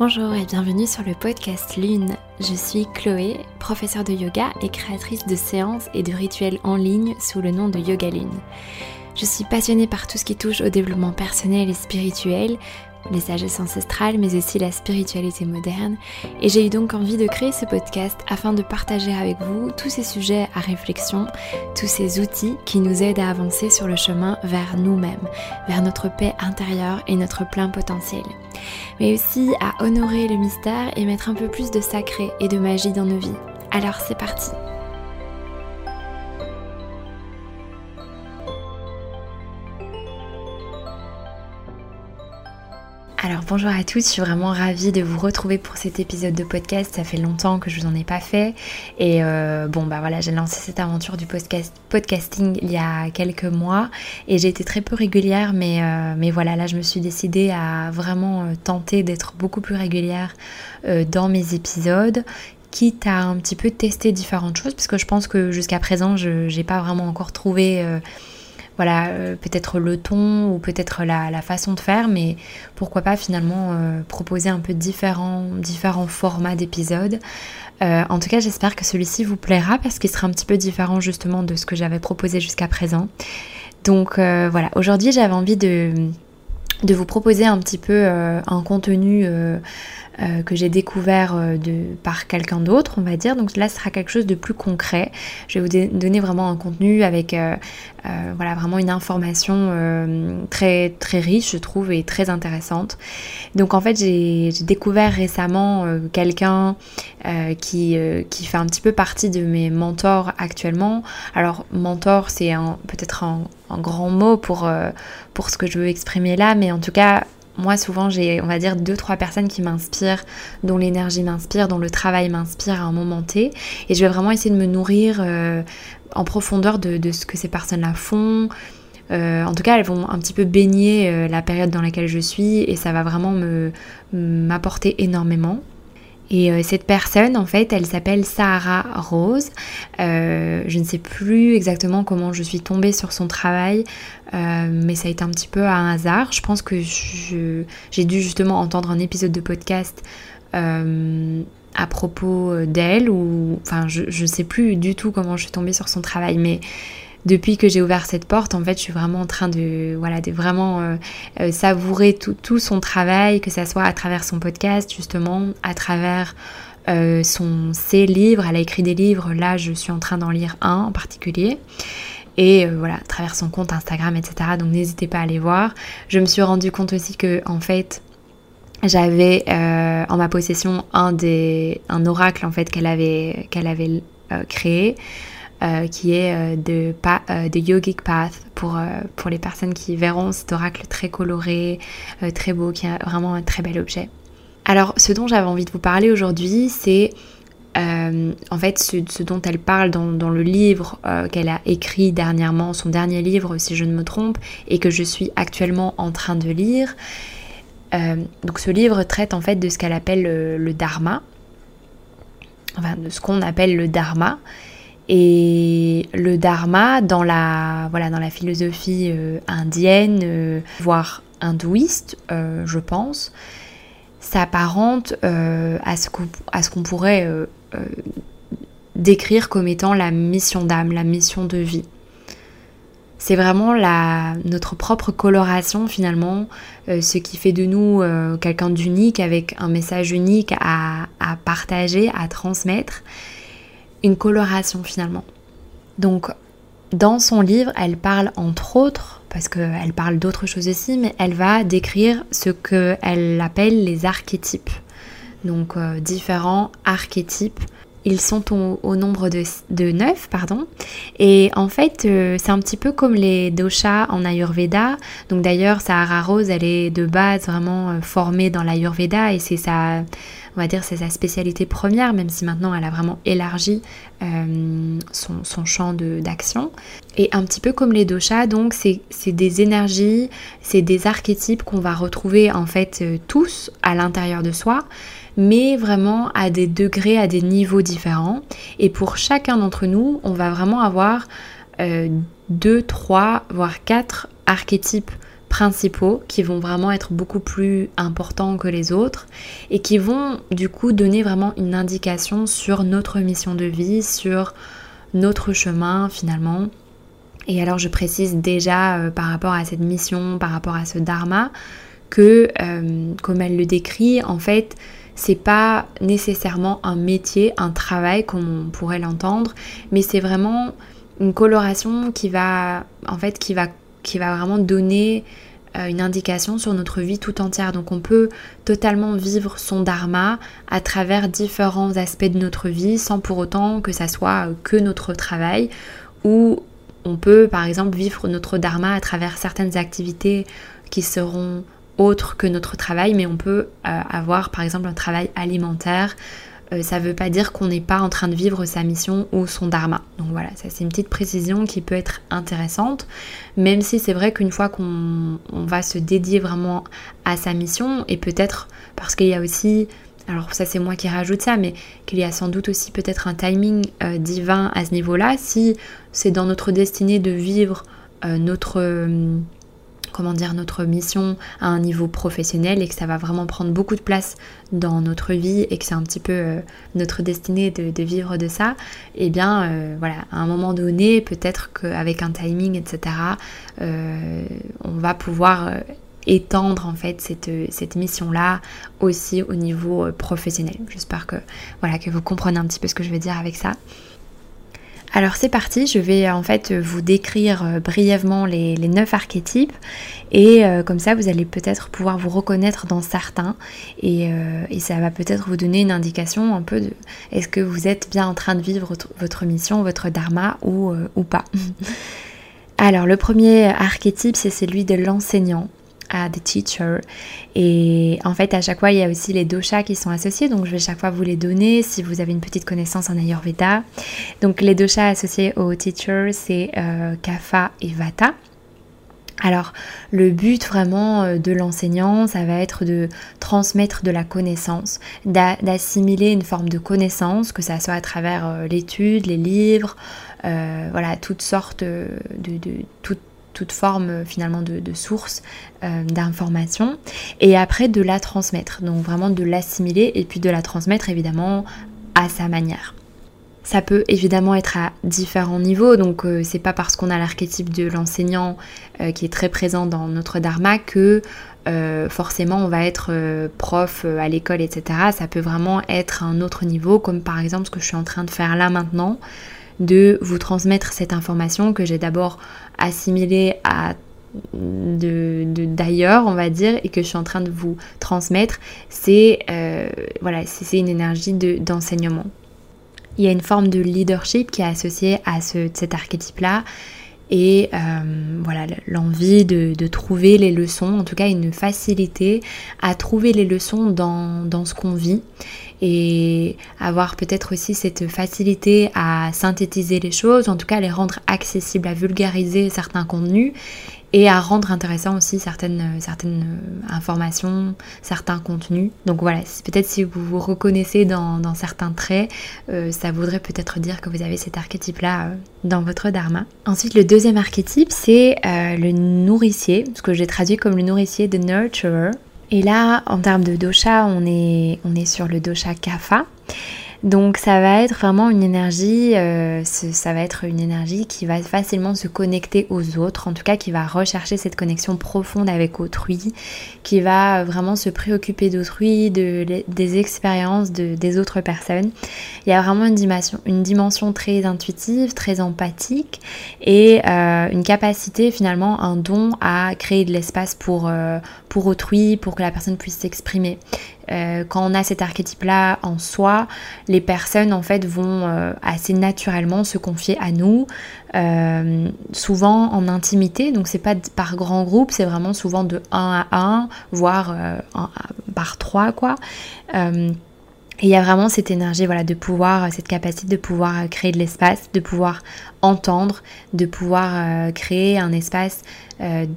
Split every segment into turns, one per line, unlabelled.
Bonjour et bienvenue sur le podcast Lune. Je suis Chloé, professeure de yoga et créatrice de séances et de rituels en ligne sous le nom de Yoga Lune. Je suis passionnée par tout ce qui touche au développement personnel et spirituel, les sagesses ancestrales, mais aussi la spiritualité moderne. Et j'ai eu donc envie de créer ce podcast afin de partager avec vous tous ces sujets à réflexion, tous ces outils qui nous aident à avancer sur le chemin vers nous-mêmes, vers notre paix intérieure et notre plein potentiel. Mais aussi à honorer le mystère et mettre un peu plus de sacré et de magie dans nos vies. Alors c'est parti Alors bonjour à tous, je suis vraiment ravie de vous retrouver pour cet épisode de podcast. Ça fait longtemps que je vous en ai pas fait. Et euh, bon bah voilà, j'ai lancé cette aventure du podcast, podcasting il y a quelques mois et j'ai été très peu régulière, mais, euh, voilà, là je me suis décidée à vraiment euh, tenter d'être beaucoup plus régulière dans mes épisodes quitte à un petit peu tester différentes choses, parce que je pense que jusqu'à présent, je n'ai pas vraiment encore trouvé voilà, euh, peut-être le ton ou peut-être la, façon de faire, mais pourquoi pas finalement euh, proposer un peu différents, différents formats d'épisodes. Euh, en tout cas, j'espère que celui-ci vous plaira parce qu'il sera un petit peu différent justement de ce que j'avais proposé jusqu'à présent. Donc voilà, aujourd'hui j'avais envie de, de, vous proposer un petit peu un contenu euh, que j'ai découvert euh, par quelqu'un d'autre, on va dire. Donc là, ce sera quelque chose de plus concret. Je vais vous donner vraiment un contenu avec euh, voilà, vraiment une information très, riche, je trouve, et très intéressante. Donc en fait, j'ai découvert récemment quelqu'un qui, qui fait un petit peu partie de mes mentors actuellement. Alors, mentor, c'est peut-être un, un, grand mot pour, pour ce que je veux exprimer là, mais en tout cas, moi, souvent, j'ai, on va dire, deux, trois personnes qui m'inspirent, dont l'énergie m'inspire, dont le travail m'inspire à un moment T. Et je vais vraiment essayer de me nourrir euh, en profondeur de, ce que ces personnes-là font. Euh, en tout cas, elles vont un petit peu baigner euh, la période dans laquelle je suis et ça va vraiment me, m'apporter énormément. Et euh, cette personne, en fait, elle s'appelle Sahara Rose. Euh, je ne sais plus exactement comment je suis tombée sur son travail, euh, mais ça a été un petit peu un hasard. Je pense que j'ai dû justement entendre un épisode de podcast à propos d'elle, ou enfin, je ne sais plus du tout comment je suis tombée sur son travail, mais depuis que j'ai ouvert cette porte, en fait, je suis vraiment en train de, voilà, de vraiment euh, euh, savourer tout, son travail, que ce soit à travers son podcast, justement, à travers euh, son, ses livres. Elle a écrit des livres, là, je suis en train d'en lire un en particulier. Et voilà, à travers son compte Instagram, etc. Donc n'hésitez pas à aller voir. Je me suis rendu compte aussi que, en fait, j'avais en ma possession un des un oracle en fait qu'elle avait qu'elle avait créé euh, qui est euh, de, euh, de Yogic Path pour, pour les personnes qui verront cet oracle très coloré, très beau, qui est vraiment un très bel objet. Alors, ce dont j'avais envie de vous parler aujourd'hui, c'est en fait ce, dont elle parle dans, dans le livre qu'elle a écrit dernièrement, son dernier livre si je ne me trompe, et que je suis actuellement en train de lire. donc ce livre traite en fait de ce qu'elle appelle le, le, dharma, enfin de ce qu'on appelle le dharma, et le dharma, dans la, voilà, dans la philosophie euh, indienne, euh, voire hindouiste, euh, je pense, s'apparente à ce qu'on pourrait décrire comme étant la mission d'âme, la mission de vie. C'est vraiment la, notre propre coloration finalement, ce qui fait de nous quelqu'un d'unique avec un message unique à, à partager, à transmettre une coloration finalement. Donc dans son livre, elle parle entre autres, parce qu'elle parle d'autres choses aussi, mais elle va décrire ce qu'elle appelle les archétypes. Donc euh, différents archétypes. Ils sont au, nombre de, de, neuf, pardon. Et en fait, euh, c'est un petit peu comme les doshas en Ayurveda. Donc d'ailleurs, Sahara Rose, elle est de base vraiment euh, formée dans l'Ayurveda et c'est sa on va dire c'est sa spécialité première, même si maintenant elle a vraiment élargi euh, son, champ d'action. Et un petit peu comme les doshas, donc c'est des énergies, c'est des archétypes qu'on va retrouver en fait euh, tous à l'intérieur de soi mais vraiment à des degrés, à des niveaux différents. Et pour chacun d'entre nous, on va vraiment avoir euh, deux, trois, voire quatre archétypes principaux qui vont vraiment être beaucoup plus importants que les autres et qui vont du coup donner vraiment une indication sur notre mission de vie, sur notre chemin finalement. Et alors je précise déjà euh, par rapport à cette mission, par rapport à ce dharma, que euh, comme elle le décrit, en fait, c'est pas nécessairement un métier, un travail comme on pourrait l'entendre, mais c'est vraiment une coloration qui va en fait qui va qui va vraiment donner euh, une indication sur notre vie tout entière. Donc on peut totalement vivre son dharma à travers différents aspects de notre vie sans pour autant que ça soit que notre travail ou on peut par exemple vivre notre dharma à travers certaines activités qui seront autres que notre travail, mais on peut euh, avoir par exemple un travail alimentaire, euh, ça ne veut pas dire qu'on n'est pas en train de vivre sa mission ou son dharma. Donc voilà, ça c'est une petite précision qui peut être intéressante, même si c'est vrai qu'une fois qu'on va se dédier vraiment à sa mission, et peut-être parce qu'il y a aussi, alors ça c'est moi qui rajoute ça, mais qu'il y a sans doute aussi peut-être un timing euh, divin à ce niveau-là, si c'est dans notre destinée de vivre euh, notre comment dire, notre mission à un niveau professionnel et que ça va vraiment prendre beaucoup de place dans notre vie et que c'est un petit peu euh, notre destinée de, vivre de ça, et eh bien euh, voilà, à un moment donné, peut-être qu'avec un timing, etc., euh, on va pouvoir étendre en fait cette, cette mission-là aussi au niveau professionnel. J'espère que, voilà, que vous comprenez un petit peu ce que je veux dire avec ça. Alors c'est parti, je vais en fait vous décrire euh, brièvement les, neuf archétypes. Et euh, comme ça vous allez peut-être pouvoir vous reconnaître dans certains. Euh, et, ça va peut-être vous donner une indication un peu de est-ce que vous êtes bien en train de vivre votre, mission, votre dharma ou, ou pas. Alors le premier archétype c'est celui de l'enseignant à the teacher. Et en fait, à chaque fois, il y a aussi les doshas qui sont associés. Donc, je vais chaque fois vous les donner si vous avez une petite connaissance en Ayurveda. Donc, les doshas associés au teacher, c'est euh, Kapha et Vata. Alors, le but vraiment euh, de l'enseignant, ça va être de transmettre de la connaissance, d'assimiler une forme de connaissance, que ça soit à travers euh, l'étude, les livres, voilà, toutes sortes de, de, toute forme euh, finalement de, source euh, d'information et après de la transmettre. Donc vraiment de l'assimiler et puis de la transmettre évidemment à sa manière. Ça peut évidemment être à différents niveaux, donc euh, c'est pas parce qu'on a l'archétype de l'enseignant qui est très présent dans notre dharma que forcément on va être prof à l'école, etc. Ça peut vraiment être un autre niveau, comme par exemple ce que je suis en train de faire là maintenant de vous transmettre cette information que j'ai d'abord assimilée à d'ailleurs on va dire et que je suis en train de vous transmettre c'est euh, voilà c'est une énergie d'enseignement. Il y a une forme de leadership qui est associée à cet archétype là et euh, voilà l'envie de, trouver les leçons, en tout cas une facilité à trouver les leçons dans, dans ce qu'on vit et avoir peut-être aussi cette facilité à synthétiser les choses, en tout cas les rendre accessibles, à vulgariser certains contenus et à rendre intéressant aussi certaines, certaines informations, certains contenus. Donc voilà, peut-être si vous vous reconnaissez dans, certains traits, euh, ça voudrait peut-être dire que vous avez cet archétype-là euh, dans votre dharma. Ensuite, le deuxième archétype, c'est euh, le nourricier, ce que j'ai traduit comme le nourricier de nurturer. Et là, en termes de dosha, on est, on est sur le dosha kapha. Donc ça va être vraiment une énergie, euh, ça va être une énergie qui va facilement se connecter aux autres, en tout cas qui va rechercher cette connexion profonde avec autrui, qui va vraiment se préoccuper d'autrui, de, des expériences de, des autres personnes. Il y a vraiment une dimension, une dimension très intuitive, très empathique et euh, une capacité finalement, un don à créer de l'espace pour, euh, pour autrui, pour que la personne puisse s'exprimer. Euh, quand on a cet archétype-là en soi, les personnes en fait vont euh, assez naturellement se confier à nous, euh, souvent en intimité. Donc c'est pas par grand groupe, c'est vraiment souvent de 1 à 1, voire par 3 quoi. Et il y a vraiment cette énergie voilà, de pouvoir, cette capacité de pouvoir créer de l'espace, de pouvoir entendre, de pouvoir créer un espace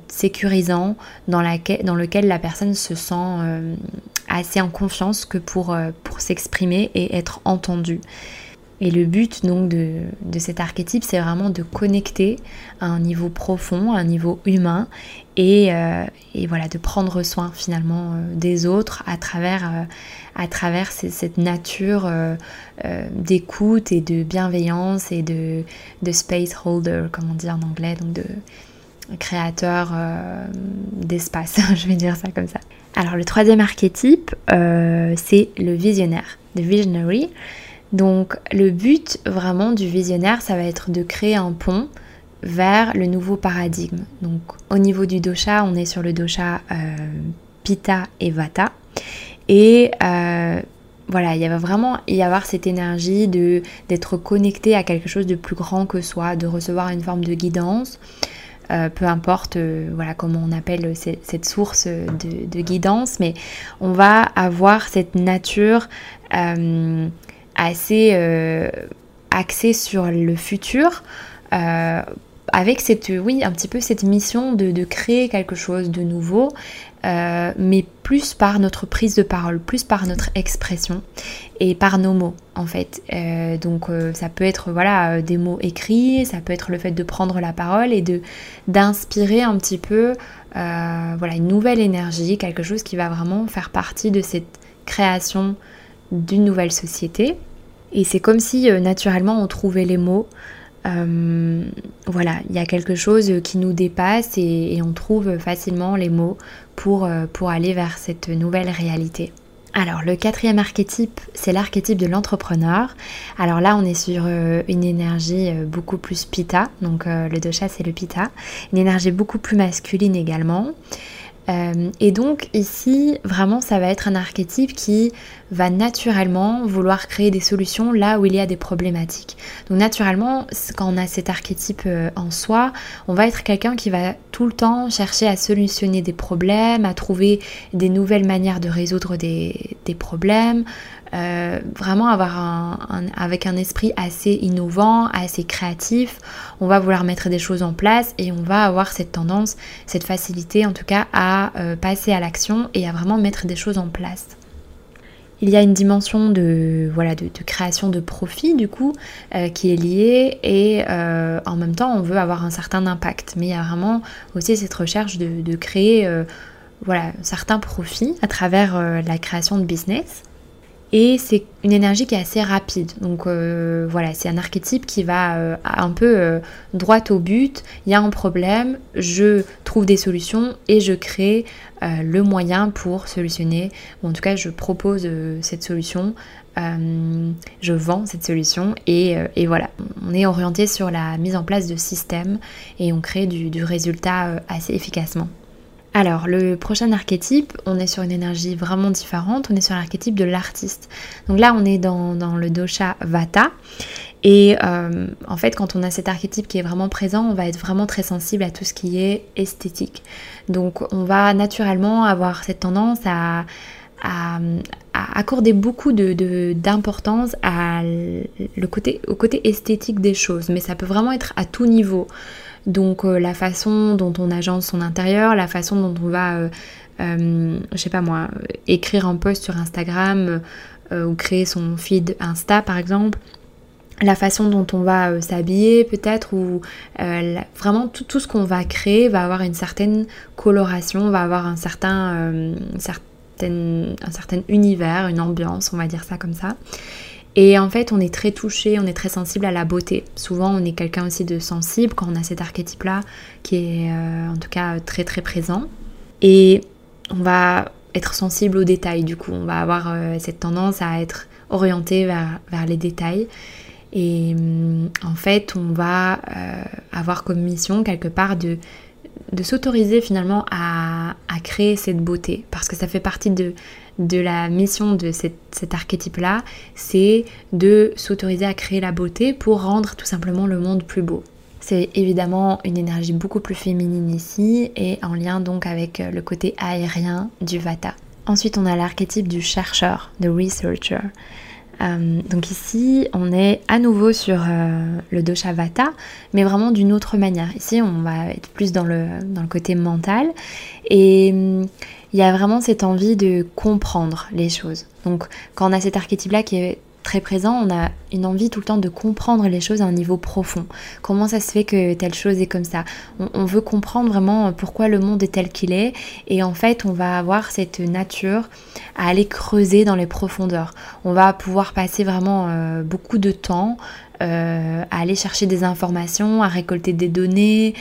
sécurisant dans, dans, lequel la personne se sent assez en confiance que pour, euh, pour s'exprimer et être entendu. Et le but donc de, cet archétype, c'est vraiment de connecter à un niveau profond, à un niveau humain, et, euh, voilà, de prendre soin finalement euh, des autres à travers, à travers cette nature d'écoute et de bienveillance et de, de space holder, comme on dit en anglais, donc de créateur d'espace, je vais dire ça comme ça. Alors le troisième archétype, c'est le visionnaire, the visionary. Donc le but vraiment du visionnaire, ça va être de créer un pont vers le nouveau paradigme. Donc au niveau du dosha, on est sur le dosha euh, Pitta et Vata. Et euh, voilà, il va vraiment y avoir cette énergie d'être connecté à quelque chose de plus grand que soi, de recevoir une forme de guidance. Euh, peu importe voilà comment on appelle cette, source de, guidance, mais on va avoir cette nature assez euh, axé sur le futur. Euh, avec cette, oui, un petit peu cette mission de, créer quelque chose de nouveau, euh, mais plus par notre prise de parole, plus par notre expression et par nos mots en fait. donc ça peut être voilà des mots écrits, ça peut être le fait de prendre la parole et de d'inspirer un petit peu voilà une nouvelle énergie, quelque chose qui va vraiment faire partie de cette création d'une nouvelle société. Et c'est comme si euh, naturellement on trouvait les mots. Euh, voilà, il y a quelque chose qui nous dépasse et, on trouve facilement les mots pour, euh, pour aller vers cette nouvelle réalité. Alors le quatrième archétype, c'est l'archétype de l'entrepreneur. Alors là, on est sur une énergie beaucoup plus pita, donc le dosha c'est le pita, une énergie beaucoup plus masculine également. Euh, et donc ici, vraiment, ça va être un archétype qui va naturellement vouloir créer des solutions là où il y a des problématiques. Donc naturellement, quand on a cet archétype euh, en soi, on va être quelqu'un qui va tout le temps chercher à solutionner des problèmes, à trouver des nouvelles manières de résoudre des, des problèmes, euh, vraiment avoir un, avec un esprit assez innovant, assez créatif. On va vouloir mettre des choses en place et on va avoir cette tendance, cette facilité en tout cas à euh, passer à l'action et à vraiment mettre des choses en place. Il y a une dimension de, voilà, de, création de profit du coup euh, qui est liée et en même temps on veut avoir un certain impact. Mais il y a vraiment aussi cette recherche de, créer voilà, certains profits à travers la création de business. Et c'est une énergie qui est assez rapide. Donc euh, voilà, c'est un archétype qui va euh, un peu euh, droit au but. Il y a un problème, je trouve des solutions et je crée le moyen pour solutionner. En tout cas, je propose cette solution. je vends cette solution et, voilà, on est orienté sur la mise en place de systèmes et on crée du résultat assez efficacement. Alors, le prochain archétype, on est sur une énergie vraiment différente, on est sur l'archétype de l'artiste. Donc là, on est dans, le dosha Vata. Et euh, en fait, quand on a cet archétype qui est vraiment présent, on va être vraiment très sensible à tout ce qui est esthétique. Donc, on va naturellement avoir cette tendance à, accorder beaucoup d'importance au côté esthétique des choses. Mais ça peut vraiment être à tout niveau. Donc euh, la façon dont on agence son intérieur, la façon dont on va, euh, euh, je sais pas moi, écrire un post sur Instagram ou créer son feed Insta par exemple, la façon dont on va s'habiller peut-être ou vraiment tout, ce qu'on va créer va avoir une certaine coloration, va avoir un certain, un certain univers, une ambiance, on va dire ça comme ça. Et en fait, on est très touché, on est très sensible à la beauté. Souvent, on est quelqu'un aussi de sensible quand on a cet archétype-là qui est euh, en tout cas très très présent. Et on va être sensible aux détails du coup. On va avoir euh, cette tendance à être orienté vers, les détails. Et hum, en fait, on va euh, avoir comme mission quelque part de s'autoriser finalement à, créer cette beauté, parce que ça fait partie de, de la mission de cet archétype-là, c'est de s'autoriser à créer la beauté pour rendre tout simplement le monde plus beau. C'est évidemment une énergie beaucoup plus féminine ici et en lien donc avec le côté aérien du Vata. Ensuite, on a l'archétype du chercheur, de researcher. Euh, donc ici, on est à nouveau sur euh, le dosha vata, mais vraiment d'une autre manière. Ici, on va être plus dans le, dans le côté mental. Et il y a vraiment cette envie de comprendre les choses. Donc quand on a cet archétype-là qui est très présent, on a une envie tout le temps de comprendre les choses à un niveau profond. Comment ça se fait que telle chose est comme ça? On, veut comprendre vraiment pourquoi le monde est tel qu'il est et en fait on va avoir cette nature à aller creuser dans les profondeurs. On va pouvoir passer vraiment euh, beaucoup de temps euh, à aller chercher des informations, à récolter des données,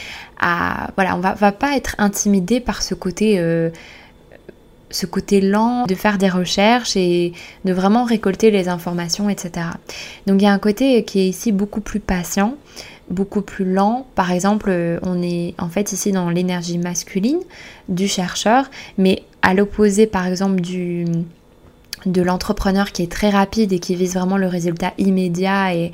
voilà, on va, va pas être intimidé par ce côté euh, ce côté lent de faire des recherches et de vraiment récolter les informations, etc. Donc il y a un côté qui est ici beaucoup plus patient, beaucoup plus lent. Par exemple, on est en fait ici dans l'énergie masculine du chercheur, mais à l'opposé par exemple du de l'entrepreneur qui est très rapide et qui vise vraiment le résultat immédiat et,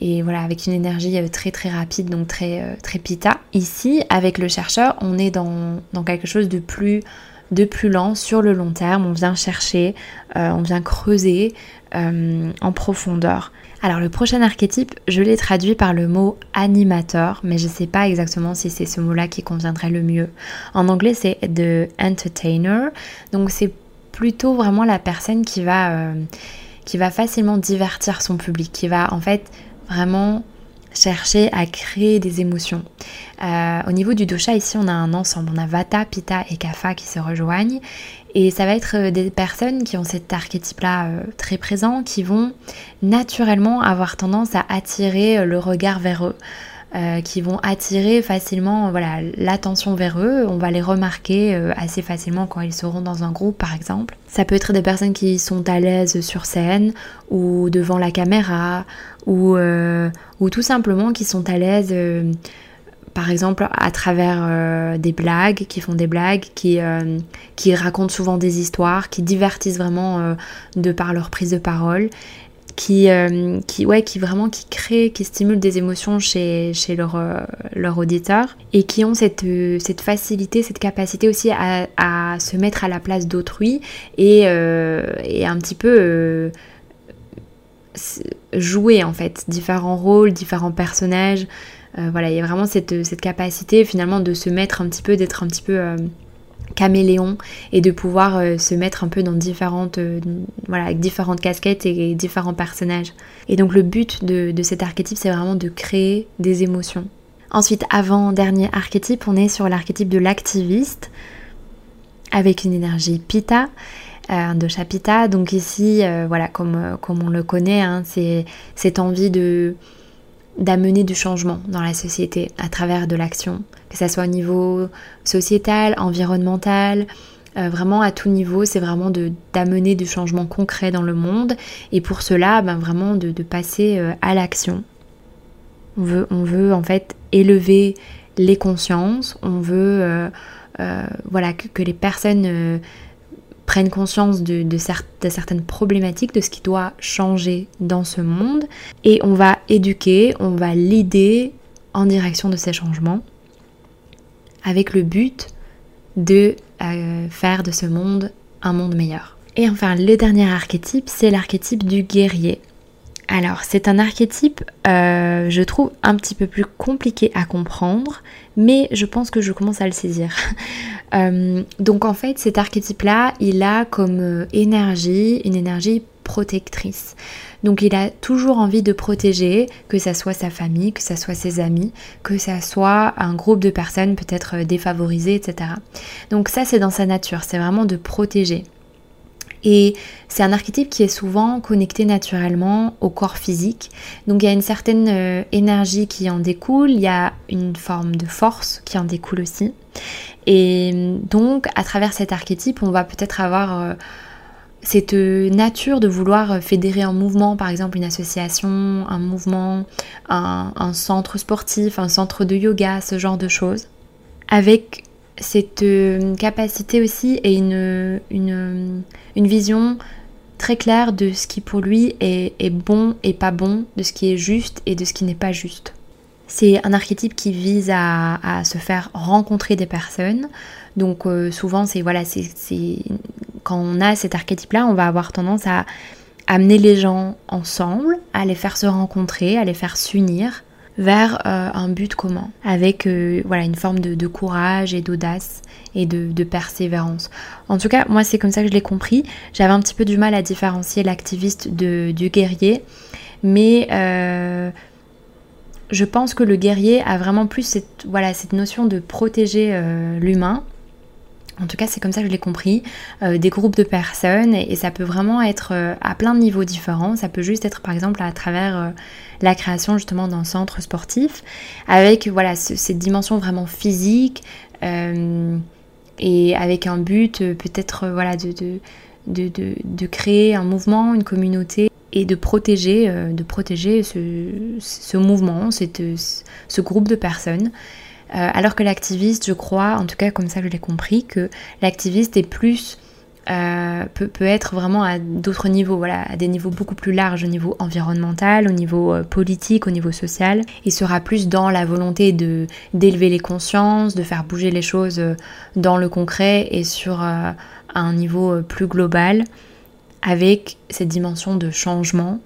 et voilà avec une énergie euh, très très rapide donc très euh, très pita. Ici avec le chercheur on est dans, dans quelque chose de plus de plus lent sur le long terme. On vient chercher, euh, on vient creuser euh, en profondeur. Alors le prochain archétype, je l'ai traduit par le mot animateur, mais je ne sais pas exactement si c'est ce mot-là qui conviendrait le mieux. En anglais, c'est the entertainer. Donc c'est plutôt vraiment la personne qui va, euh, qui va facilement divertir son public, qui va en fait vraiment chercher à créer des émotions. Euh, au niveau du dosha, ici, on a un ensemble. On a Vata, Pitta et Kapha qui se rejoignent. Et ça va être euh, des personnes qui ont cet archétype-là euh, très présent, qui vont naturellement avoir tendance à attirer le regard vers eux. Euh, qui vont attirer facilement voilà, l'attention vers eux. On va les remarquer euh, assez facilement quand ils seront dans un groupe par exemple. Ça peut être des personnes qui sont à l'aise sur scène ou devant la caméra ou, euh, ou tout simplement qui sont à l'aise par exemple à travers des blagues, qui font des blagues, qui, qui racontent souvent des histoires, qui divertissent vraiment de par leur prise de parole qui, euh, qui, ouais, qui vraiment qui créent, qui stimulent des émotions chez, chez leur, euh, leur auditeur et qui ont cette, euh, cette facilité, cette capacité aussi à, à se mettre à la place d'autrui et, et, un petit peu jouer en fait différents rôles, différents personnages. voilà, il y a vraiment cette, cette capacité finalement de se mettre un petit peu, d'être un petit peu caméléon et de pouvoir euh, se mettre un peu dans différentes, euh, voilà, différentes casquettes et, différents personnages. Et donc le but de, cet archétype, c'est vraiment de créer des émotions. Ensuite, avant-dernier archétype, on est sur l'archétype de l'activiste avec une énergie pita, euh, un dosha pita. Donc ici, voilà, comme, comme on le connaît, hein, c'est cette envie de d'amener du changement dans la société à travers de l'action, que ce soit au niveau sociétal, environnemental, euh, vraiment à tout niveau, c'est vraiment d'amener du changement concret dans le monde et pour cela, ben, vraiment de, passer euh, à l'action. On veut, en fait élever les consciences, on veut euh, voilà, que, les personnes prennent conscience de, certaines problématiques, de ce qui doit changer dans ce monde. Et on va éduquer, on va l'aider en direction de ces changements avec le but de euh, faire de ce monde un monde meilleur. Et enfin, le dernier archétype, c'est l'archétype du guerrier. Alors, c'est un archétype, euh, je trouve, un petit peu plus compliqué à comprendre, mais je pense que je commence à le saisir. Euh, donc, en fait, cet archétype-là, il a comme euh, énergie une énergie protectrice. Donc, il a toujours envie de protéger, que ça soit sa famille, que ça soit ses amis, que ça soit un groupe de personnes peut-être défavorisées, etc. Donc, ça, c'est dans sa nature, c'est vraiment de protéger. Et c'est un archétype qui est souvent connecté naturellement au corps physique. Donc il y a une certaine euh, énergie qui en découle, il y a une forme de force qui en découle aussi. Et donc à travers cet archétype, on va peut-être avoir euh, cette nature de vouloir fédérer un mouvement, par exemple une association, un mouvement, un, un centre sportif, un centre de yoga, ce genre de choses. Avec cette euh, capacité aussi et une, une, vision très claire de ce qui pour lui est, bon et pas bon, de ce qui est juste et de ce qui n'est pas juste. C'est un archétype qui vise à, se faire rencontrer des personnes. Donc euh, souvent c'est voilà, quand on a cet archétype-là, on va avoir tendance à amener les gens ensemble, à les faire se rencontrer, à les faire s'unir vers un but commun, avec voilà une forme de, courage et d'audace et de, persévérance. En tout cas, moi c'est comme ça que je l'ai compris. J'avais un petit peu du mal à différencier l'activiste du guerrier, mais je pense que le guerrier a vraiment plus cette, voilà, cette notion de protéger l'humain en tout cas, c'est comme ça que je l'ai compris. Euh, des groupes de personnes et, ça peut vraiment être euh, à plein de niveaux différents. Ça peut juste être par exemple à travers euh, la création justement d'un centre sportif avec voilà cette dimension vraiment physique et avec un but peut-être voilà de, de, de, créer un mouvement, une communauté et de protéger, de protéger ce, ce mouvement, cette, ce groupe de personnes. Euh, alors que l'activiste, je crois, en tout cas comme ça je l'ai compris, que l'activiste est plus euh, peut, être vraiment à d'autres niveaux, voilà, à des niveaux beaucoup plus larges, au niveau environnemental, au niveau euh, politique, au niveau social. Il sera plus dans la volonté de d'élever les consciences, de faire bouger les choses dans le concret et sur un niveau plus global, avec cette dimension de changement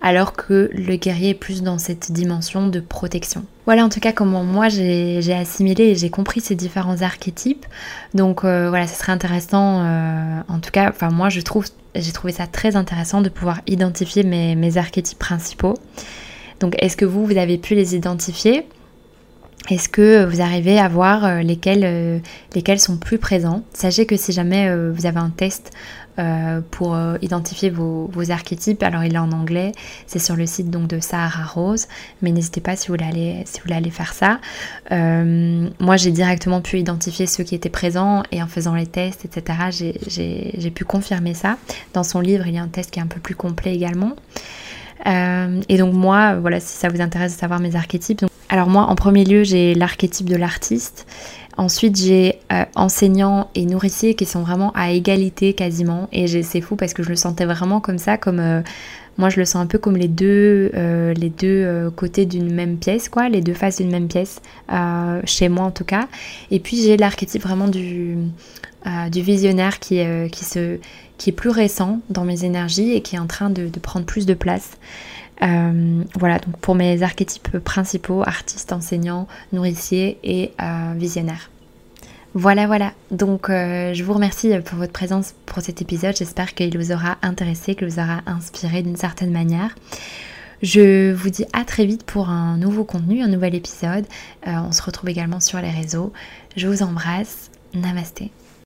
alors que le guerrier est plus dans cette dimension de protection. Voilà en tout cas comment moi j'ai assimilé et j'ai compris ces différents archétypes. Donc euh, voilà, ce serait intéressant, euh, en tout cas, enfin moi j'ai trouvé ça très intéressant de pouvoir identifier mes, mes archétypes principaux. Donc est-ce que vous, vous avez pu les identifier? Est-ce que vous arrivez à voir euh, lesquels, lesquels sont plus présents? Sachez que si jamais vous avez un test euh, pour euh, identifier vos, archétypes. Alors il est en anglais, c'est sur le site donc de Sahara Rose, mais n'hésitez pas si vous voulez si vous aller faire ça. Euh, moi j'ai directement pu identifier ceux qui étaient présents et en faisant les tests, etc., j'ai pu confirmer ça. Dans son livre, il y a un test qui est un peu plus complet également. et donc moi, voilà, si ça vous intéresse de savoir mes archétypes. Alors moi, en premier lieu, j'ai l'archétype de l'artiste. Ensuite, j'ai euh, enseignants et nourriciers qui sont vraiment à égalité quasiment. Et c'est fou parce que je le sentais vraiment comme ça, comme euh, moi je le sens un peu comme les deux, euh, les deux côtés d'une même pièce, quoi, les deux faces d'une même pièce, chez moi en tout cas. Et puis j'ai l'archétype vraiment du, visionnaire qui, est plus récent dans mes énergies et qui est en train de prendre plus de place. Euh, voilà, donc pour mes archétypes principaux, artiste, enseignant, nourricier et euh, visionnaire. Voilà, voilà. Donc, euh, je vous remercie pour votre présence pour cet épisode. J'espère qu'il vous aura intéressé, qu'il vous aura inspiré d'une certaine manière. Je vous dis à très vite pour un nouveau contenu, un nouvel épisode. on se retrouve également sur les réseaux. Je vous embrasse. Namasté.